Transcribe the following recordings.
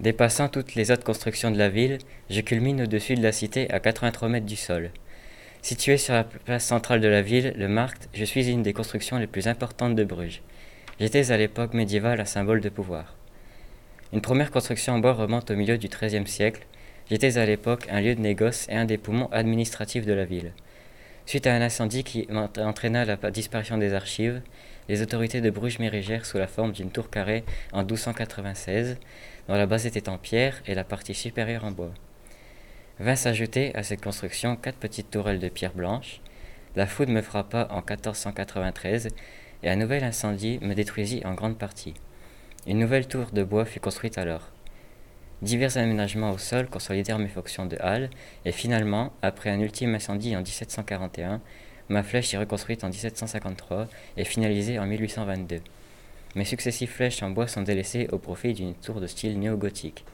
Dépassant toutes les autres constructions de la ville, je culmine au-dessus de la cité à 83 mètres du sol. Situé sur la place centrale de la ville, le Markt, je suis une des constructions les plus importantes de Bruges. J'étais à l'époque médiévale un symbole de pouvoir. Une première construction en bois remonte au milieu du XIIIe siècle. J'étais à l'époque un lieu de négoce et un des poumons administratifs de la ville. Suite à un incendie qui entraîna la disparition des archives, les autorités de Bruges m'érigèrent sous la forme d'une tour carrée en 1296, dont la base était en pierre et la partie supérieure en bois. Vint s'ajouter à cette construction quatre petites tourelles de pierre blanche. La foudre me frappa en 1493 et un nouvel incendie me détruisit en grande partie. Une nouvelle tour de bois fut construite alors. Divers aménagements au sol consolidèrent mes fonctions de halle, et finalement, après un ultime incendie en 1741, ma flèche est reconstruite en 1753 et finalisée en 1822. Mes successives flèches en bois sont délaissées au profit d'une tour de style néo-gothique.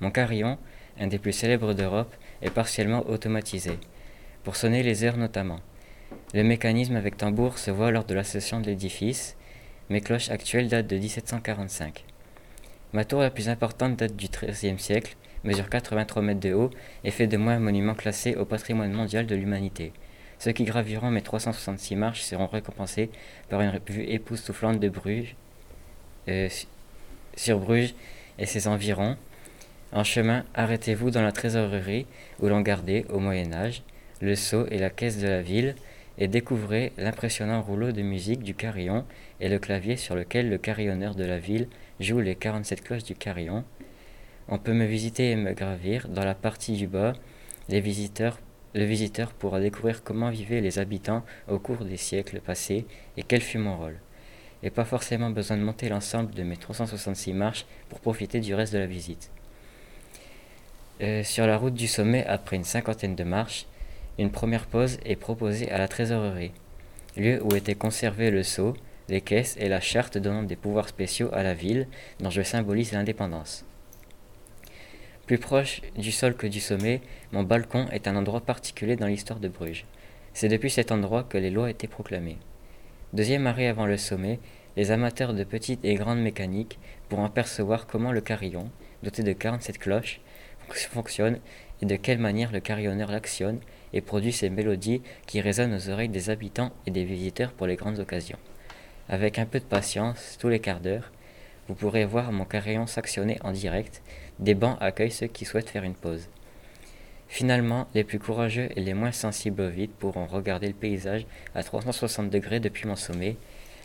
Mon carillon, un des plus célèbres d'Europe, est partiellement automatisé, pour sonner les heures notamment. Le mécanisme avec tambour se voit lors de l'association de l'édifice. Mes cloches actuelles datent de 1745. Ma tour la plus importante date du XIIIe siècle, mesure 83 mètres de haut et fait de moi un monument classé au patrimoine mondial de l'humanité. Ceux qui graviront mes 366 marches seront récompensés par une vue époustouflante de Bruges, euh, sur Bruges et ses environs. En chemin, arrêtez-vous dans la trésorerie où l'on gardait, au Moyen Âge, le sceau et la caisse de la ville, et découvrez l'impressionnant rouleau de musique du carillon et le clavier sur lequel le carillonneur de la ville joue les 47 cloches du carillon. On peut me visiter et me gravir. Dans la partie du bas, les visiteurs, le visiteur pourra découvrir comment vivaient les habitants au cours des siècles passés et quel fut mon rôle. Et pas forcément besoin de monter l'ensemble de mes 366 marches pour profiter du reste de la visite. Euh, sur la route du sommet, après une cinquantaine de marches, une première pause est proposée à la trésorerie, lieu où était conservé le sceau, les caisses et la charte donnant des pouvoirs spéciaux à la ville dont je symbolise l'indépendance. Plus proche du sol que du sommet, mon balcon est un endroit particulier dans l'histoire de Bruges. C'est depuis cet endroit que les lois étaient proclamées. Deuxième arrêt avant le sommet, les amateurs de petites et grandes mécaniques pourront apercevoir comment le carillon, doté de 47 cloches, fonctionne et de quelle manière le carillonneur l'actionne et produit ces mélodies qui résonnent aux oreilles des habitants et des visiteurs pour les grandes occasions. Avec un peu de patience, tous les quarts d'heure, vous pourrez voir mon carillon s'actionner en direct. Des bancs accueillent ceux qui souhaitent faire une pause. Finalement, les plus courageux et les moins sensibles au vide pourront regarder le paysage à 360 degrés depuis mon sommet.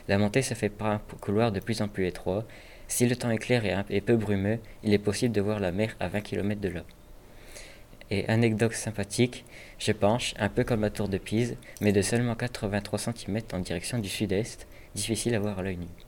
La montée se fait par un couloir de plus en plus étroit. Si le temps est clair et, peu brumeux, il est possible de voir la mer à 20 km de là. Et anecdote sympathique, je penche, un peu comme la tour de Pise, mais de seulement 83 cm en direction du sud-est, difficile à voir à l'œil nu.